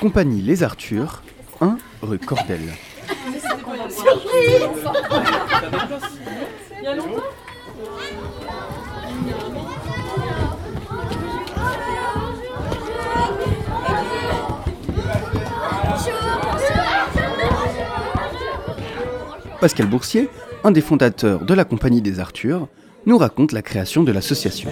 Compagnie Les Arthurs, 1 rue Cordel. Pascal Boursier, un des fondateurs de la Compagnie des Arthurs, nous raconte la création de l'association.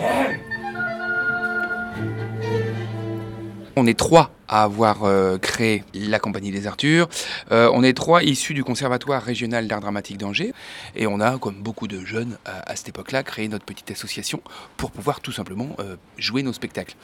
On est trois à avoir euh, créé la Compagnie des Arthurs. Euh, on est trois issus du Conservatoire régional d'art dramatique d'Angers. Et on a, comme beaucoup de jeunes à, cette époque-là, créé notre petite association pour pouvoir tout simplement euh, jouer nos spectacles.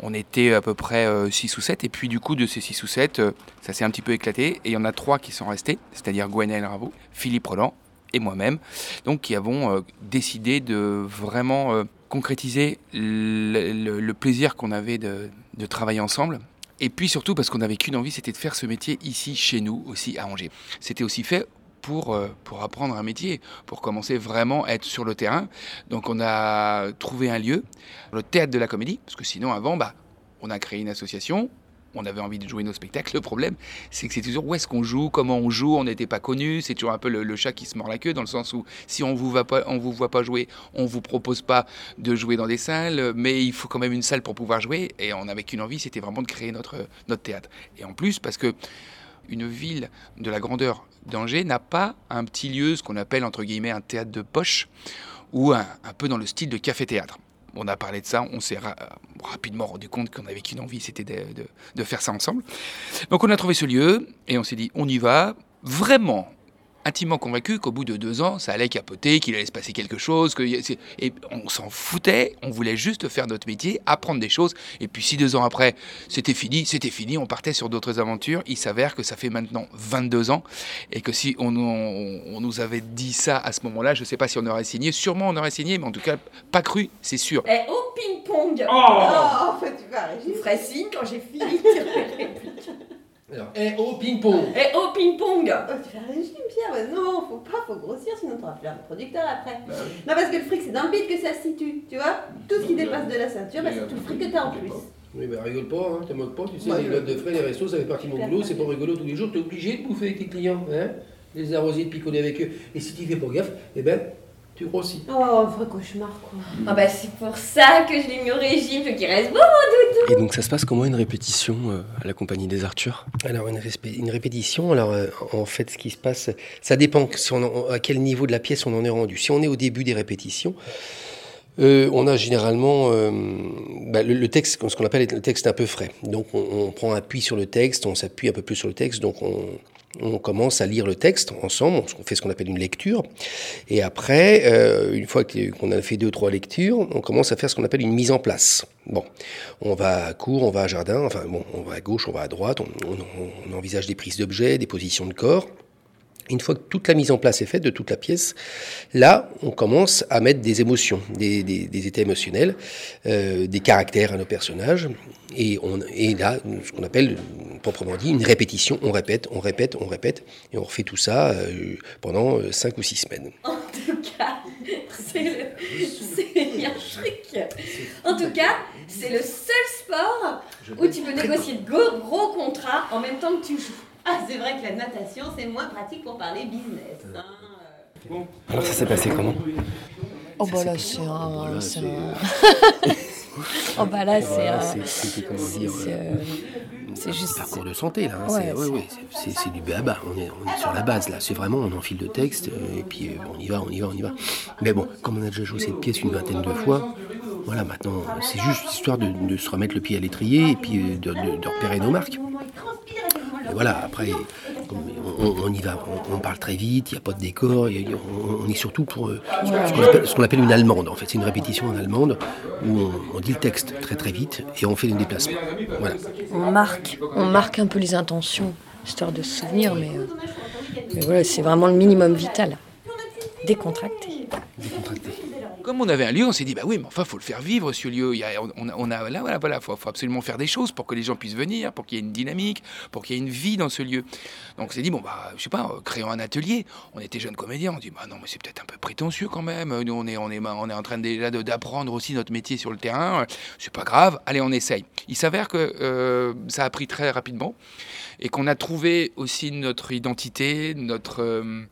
On était à peu près 6 ou 7. Et puis du coup, de ces 6 ou 7, ça s'est un petit peu éclaté. Et il y en a trois qui sont restés, c'est-à-dire Gwenaël Raveau, Philippe Roland et moi-même, donc qui avons décidé de vraiment concrétiser le, plaisir qu'on avait de, travailler ensemble. Et puis surtout parce qu'on n'avait qu'une envie, c'était de faire ce métier ici, chez nous, aussi à Angers. C'était aussi fait pour, euh, pour apprendre un métier, pour commencer vraiment à être sur le terrain. Donc on a trouvé un lieu, le théâtre de la comédie, parce que sinon avant, bah, on a créé une association, on avait envie de jouer nos spectacles. Le problème, c'est que c'est toujours où est-ce qu'on joue, comment on joue, on n'était pas connu. C'est toujours un peu le, chat qui se mord la queue, dans le sens où si on vous vous voit pas jouer, on vous propose pas de jouer dans des salles, mais il faut quand même une salle pour pouvoir jouer. Et on n'avait qu'une envie, c'était vraiment de créer notre, notre théâtre. Et en plus, parce que une ville de la grandeur d'Angers n'a pas un petit lieu, ce qu'on appelle entre guillemets un théâtre de poche, ou un peu dans le style de café-théâtre on a parlé de ça, on s'est rapidement rendu compte qu'on avait qu'une envie, c'était de, faire ça ensemble. Donc on a trouvé ce lieu et on s'est dit, on y va, vraiment intimement convaincu qu'au bout de deux ans, ça allait capoter, qu'il allait se passer quelque chose. Que, et on s'en foutait, on voulait juste faire notre métier, apprendre des choses. Et puis si deux ans après, c'était fini, c'était fini, on partait sur d'autres aventures. Il s'avère que ça fait maintenant 22 ans et que si on, nous avait dit ça à ce moment-là, je ne sais pas si on aurait signé. Sûrement on aurait signé, mais en tout cas, pas cru, c'est sûr. Eh, au ping-pong Oh, oh en fait, tu vas Je ferai signe quand j'ai fini alors, et au ping-pong Et au ping-pong oh, Tu fais un régime, Non, faut pas, faut grossir, sinon t'auras plus un producteur après. Bah non, parce que le fric, c'est dans le bide que ça se situe, tu vois Tout ce qui dépasse de la ceinture, bah, c'est tout le fric que t'as en plus. Oui, bah rigole pas, hein, te moques pas, tu sais, les notes de frais, les restos, ça fait partie de mon boulot, c'est pas rigolo tous les jours, t'es obligé de bouffer avec tes clients, hein Les arroser, de picoler avec eux. Et si tu fais pas gaffe, eh ben, tu grossis. Oh, un vrai cauchemar, quoi. Ah bah c'est pour ça que je l'ai mis au régime, qu'il reste beau, mon doudou. Et donc ça se passe comment une répétition euh, à la compagnie des Arthurs? Alors une, une, répétition, alors euh, en fait ce qui se passe, ça dépend à quel niveau de la pièce on en est rendu. Si on est au début des répétitions, euh, on a généralement bah, le, texte, ce qu'on appelle le texte un peu frais. Donc on, on prend appui sur le texte, on s'appuie un peu plus sur le texte, donc on, on commence à lire le texte ensemble, on fait ce qu'on appelle une lecture, et après, euh, une fois qu'on a fait deux ou trois lectures, on commence à faire ce qu'on appelle une mise en place. Bon, on va à court, on va à jardin, enfin bon, on va à gauche, on va à droite, on envisage des prises d'objets, des positions de corps. Une fois que toute la mise en place est faite de toute la pièce, là, on commence à mettre des émotions, des, états émotionnels, euh, des caractères à nos personnages. Et, on, et là, ce qu'on appelle, proprement dit, une répétition. On répète, on répète, on répète. Et on refait tout ça euh, pendant euh, cinq ou six semaines. En tout cas, c'est le, En tout cas, c'est le seul sport où tu peux négocier de gros, gros contrats en même temps que tu joues. Ah, c'est vrai que la natation, c'est moins pratique pour parler business. Hein. Alors ça s'est passé comment Oh bah là, c'est un... oh bah là, c'est un... C'est juste parcours de santé là. Hein. c'est c'est du béaba. On est, on est sur la base là. C'est vraiment on enfile le texte euh, et puis euh, on y va, on y va, on y va. Mais bon, comme on a déjà joué cette pièce une vingtaine de fois, voilà maintenant c'est juste histoire de, de, se remettre le pied à l'étrier et puis euh, de, de repérer nos marques voilà, après, on, y va, on, parle très vite, il n'y a pas de décor, on, est surtout pour euh, ce qu'on appelle, une allemande. En fait, c'est une répétition en allemande où on, dit le texte très très vite et on fait des déplacements. Voilà. On marque, on marque un peu les intentions, histoire de se souvenir, mais, euh, mais voilà, c'est vraiment le minimum vital. Décontracté. Comme on avait un lieu, on s'est dit, bah oui, mais enfin, faut le faire vivre ce lieu. Il y on, a, là, voilà, voilà, faut, absolument faire des choses pour que les gens puissent venir, pour qu'il y ait une dynamique, pour qu'il y ait une vie dans ce lieu. Donc on s'est dit, bon, bah, je sais pas, euh, créons un atelier. On était jeunes comédiens, on dit, bah non, mais c'est peut-être un peu prétentieux quand même. Nous, on est, on est, on est en train déjà d'apprendre aussi notre métier sur le terrain. C'est pas grave, allez, on essaye. Il s'avère que euh, ça a pris très rapidement et qu'on a trouvé aussi notre identité, notre, euh,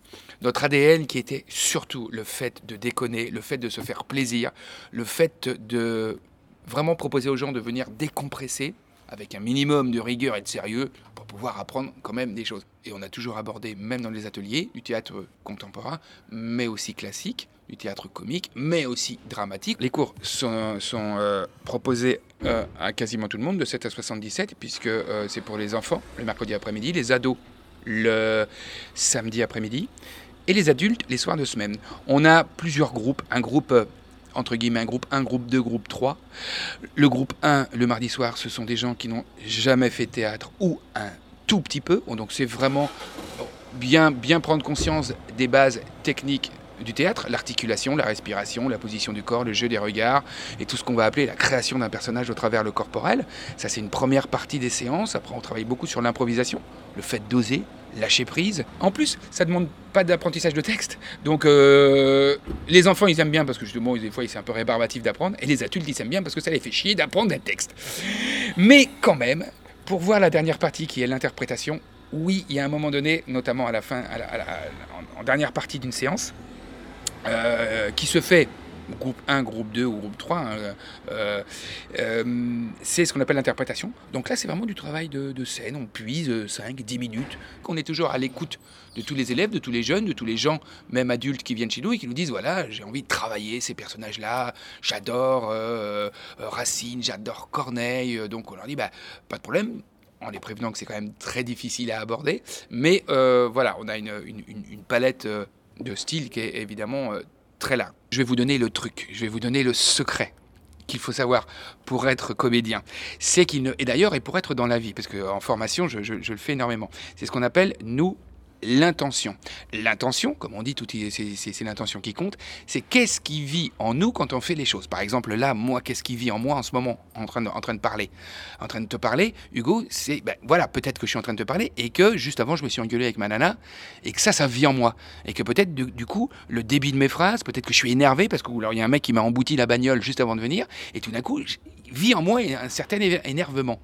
notre ADN qui était surtout le fait de déconner, le fait de se faire plaisir, le fait de vraiment proposer aux gens de venir décompresser avec un minimum de rigueur et de sérieux pour pouvoir apprendre quand même des choses. Et on a toujours abordé, même dans les ateliers, du théâtre contemporain, mais aussi classique, du théâtre comique, mais aussi dramatique. Les cours sont, euh, proposés euh, à quasiment tout le monde, de 7 à 77, puisque euh, c'est pour les enfants le mercredi après-midi, les ados le samedi après-midi, et les adultes les soirs de semaine. On a plusieurs groupes, un groupe entre guillemets un groupe 1, groupe 2, groupe 3. Le groupe 1, le mardi soir, ce sont des gens qui n'ont jamais fait théâtre ou un tout petit peu. Donc c'est vraiment bien, bien prendre conscience des bases techniques du théâtre, l'articulation, la respiration, la position du corps, le jeu des regards et tout ce qu'on va appeler la création d'un personnage au travers le corporel. Ça, c'est une première partie des séances. Après, on travaille beaucoup sur l'improvisation, le fait d'oser, lâcher prise. En plus, ça demande pas d'apprentissage de texte. Donc, euh, les enfants, ils aiment bien parce que justement, des fois, c'est un peu rébarbatif d'apprendre. Et les adultes, ils aiment bien parce que ça les fait chier d'apprendre un texte. Mais quand même, pour voir la dernière partie qui est l'interprétation, oui, il y a un moment donné, notamment à la fin, en dernière partie d'une séance, euh, qui se fait groupe 1, groupe 2 ou groupe 3, hein, euh, euh, c'est ce qu'on appelle l'interprétation. Donc là, c'est vraiment du travail de, scène. On puise 5, 10 minutes. On est toujours à l'écoute de tous les élèves, de tous les jeunes, de tous les gens, même adultes qui viennent chez nous et qui nous disent voilà, j'ai envie de travailler ces personnages-là. J'adore Racine, j'adore Corneille. Donc on leur dit bah, pas de problème en les prévenant que c'est quand même très difficile à aborder. Mais voilà, on a une, palette de style qui est évidemment euh, large. Je vais vous donner le truc, je vais vous donner le secret qu'il faut savoir pour être comédien. C'est qu'il ne... Et d'ailleurs, et pour être dans la vie, parce qu'en formation, je, le fais énormément, c'est ce qu'on appelle nous l'intention. L'intention, comme on dit, c'est l'intention qui compte, c'est qu'est-ce qui vit en nous quand on fait les choses. Par exemple, là, moi, qu'est-ce qui vit en moi en ce moment, en train de, en train de parler? En train de te parler, Hugo, c'est, ben, voilà, peut-être que je suis en train de te parler et que juste avant, je me suis engueulé avec ma nana et que ça, ça vit en moi. Et que peut-être, du, coup, le débit de mes phrases, peut-être que je suis énervé parce qu'il y a un mec qui m'a embouti la bagnole juste avant de venir et tout d'un coup, vit en moi un certain énervement.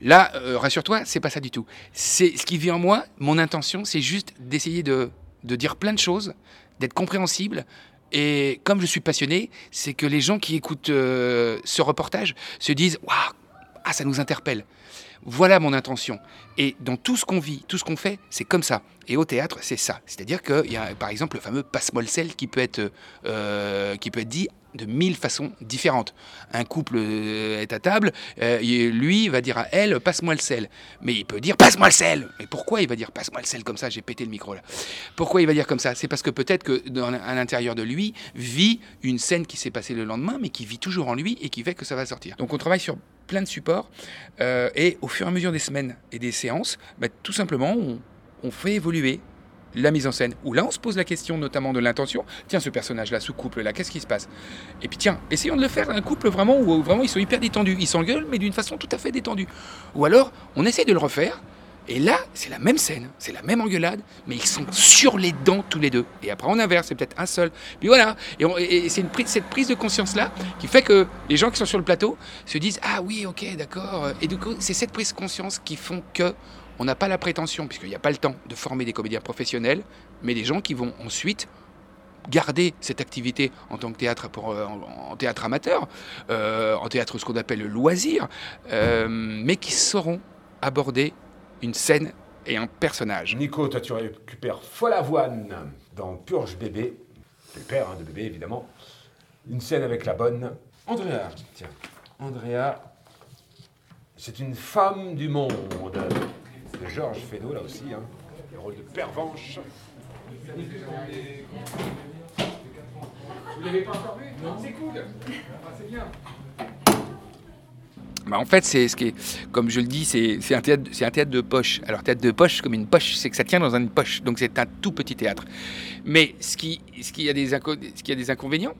Là, euh, rassure-toi, c'est pas ça du tout. C'est ce qui vit en moi. Mon intention, c'est juste d'essayer de, dire plein de choses, d'être compréhensible. Et comme je suis passionné, c'est que les gens qui écoutent euh, ce reportage se disent waouh, ah ça nous interpelle. Voilà mon intention. Et dans tout ce qu'on vit, tout ce qu'on fait, c'est comme ça. Et au théâtre, c'est ça. C'est-à-dire qu'il y a par exemple le fameux passe-moi le sel qui peut être, euh, qui peut être dit de mille façons différentes. Un couple euh, est à table, euh, lui va dire à elle passe-moi le sel. Mais il peut dire passe-moi le sel. Mais pourquoi il va dire passe-moi le sel comme ça? J'ai pété le micro là. Pourquoi il va dire comme ça? C'est parce que peut-être que dans, à l'intérieur de lui vit une scène qui s'est passée le lendemain, mais qui vit toujours en lui et qui fait que ça va sortir. Donc on travaille sur plein de supports euh, et au fur et à mesure des semaines et des séances, bah, tout simplement on, fait évoluer la mise en scène, où là on se pose la question notamment de l'intention. Tiens, ce personnage-là, ce couple-là, qu'est-ce qui se passe? Et puis tiens, essayons de le faire un couple vraiment où vraiment ils sont hyper détendus. Ils s'engueulent, mais d'une façon tout à fait détendue. Ou alors, on essaie de le refaire, et là, c'est la même scène, c'est la même engueulade, mais ils sont sur les dents tous les deux. Et après, on inverse, c'est peut-être un seul. Puis voilà, et, c'est cette prise de conscience-là qui fait que les gens qui sont sur le plateau se disent Ah oui, ok, d'accord. Et du coup, c'est cette prise de conscience qui font que on n'a pas la prétention, puisqu'il n'y a pas le temps de former des comédiens professionnels, mais des gens qui vont ensuite garder cette activité en tant que théâtre euh, en, théâtre amateur, euh, en théâtre ce qu'on appelle le loisir, euh, mais qui sauront aborder une scène et un personnage. Nico, toi tu récupères Folavoine dans Purge Bébé, le père hein, de bébé évidemment. Une scène avec la bonne Andrea. Tiens, Andrea, c'est une femme du monde de Georges Feydeau, là aussi, hein, le rôle de pervenche. Vous l'avez pas encore vu? Non, c'est cool. Ah, c'est bien. Bah, en fait, c'est ce qui comme je le dis, c'est un théâtre, de poche. Alors théâtre de poche, comme une poche, c'est que ça tient dans une poche, donc c'est un tout petit théâtre. Mais ce qui, ce qui a des, inconvénients,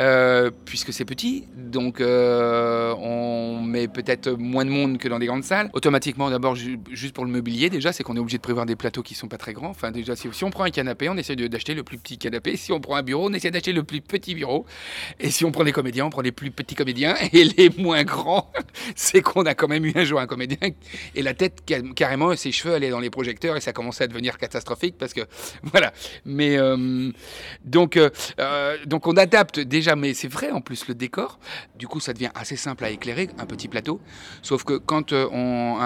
euh, puisque c'est petit, donc euh, on met peut-être moins de monde que dans des grandes salles. Automatiquement, d'abord, juste pour le mobilier, déjà, c'est qu'on est obligé de prévoir des plateaux qui sont pas très grands. Enfin, déjà, si on prend un canapé, on essaie d'acheter le plus petit canapé. Si on prend un bureau, on essaie d'acheter le plus petit bureau. Et si on prend des comédiens, on prend les plus petits comédiens et les moins grands c'est qu'on a quand même eu un jour un comédien et la tête carrément ses cheveux allaient dans les projecteurs et ça commençait à devenir catastrophique parce que voilà. Mais euh, donc euh, euh, donc on adapte déjà, mais c'est vrai en plus le décor. Du coup, ça devient assez simple à éclairer, un petit plateau. Sauf que quand on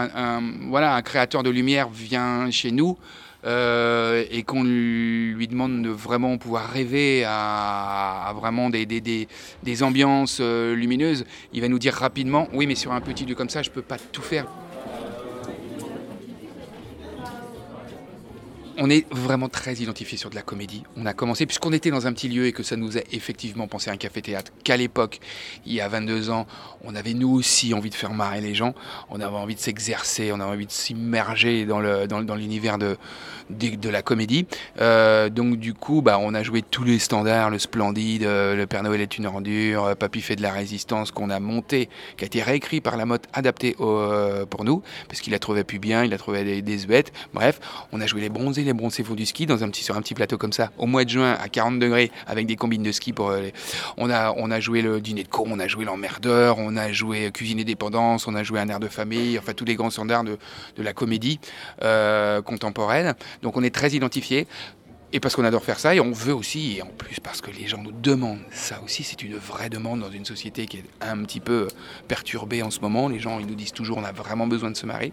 voilà un créateur de lumière vient chez nous. Euh, et qu'on lui demande de vraiment pouvoir rêver à, vraiment des, ambiances euh, lumineuses, il va nous dire rapidement oui mais sur un petit lieu comme ça je peux pas tout faire. On est vraiment très identifié sur de la comédie. On a commencé, puisqu'on était dans un petit lieu et que ça nous a effectivement pensé à un café-théâtre, qu'à l'époque, il y a 22 ans, on avait nous aussi envie de faire marrer les gens, on avait envie de s'exercer, on avait envie de s'immerger dans l'univers dans, de, de, la comédie. Euh, donc du coup, bah, on a joué tous les standards, le Splendide, euh, le Père Noël est une ordure, euh, Papy fait de la résistance, qu'on a monté, qui a été réécrit par la mode, adapté pour nous, parce qu'il a trouvé plus bien, il a trouvé des, des Bref, on a joué les bronzés, les bronzés font du ski dans un petit, sur un petit plateau comme ça, au mois de juin à 40 degrés, avec des combines de ski. Pour, on, a, on a joué le dîner de con, on a joué l'emmerdeur, on a joué Cuisine et dépendance, on a joué un air de famille, enfin tous les grands standards de, de la comédie euh, contemporaine. Donc on est très identifié. Et parce qu'on adore faire ça, et on veut aussi, et en plus parce que les gens nous demandent, ça aussi c'est une vraie demande dans une société qui est un petit peu perturbée en ce moment. Les gens, ils nous disent toujours, on a vraiment besoin de se marier.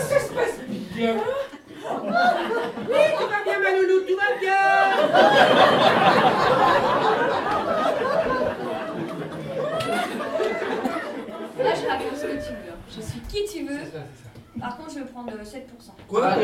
Ça se passe bien? Oui, tu vas bien, ma nounou, tu vas bien. Là, je raconte ce que tu veux. Je suis qui tu veux. Par contre, je vais prendre euh, 7%. Quoi?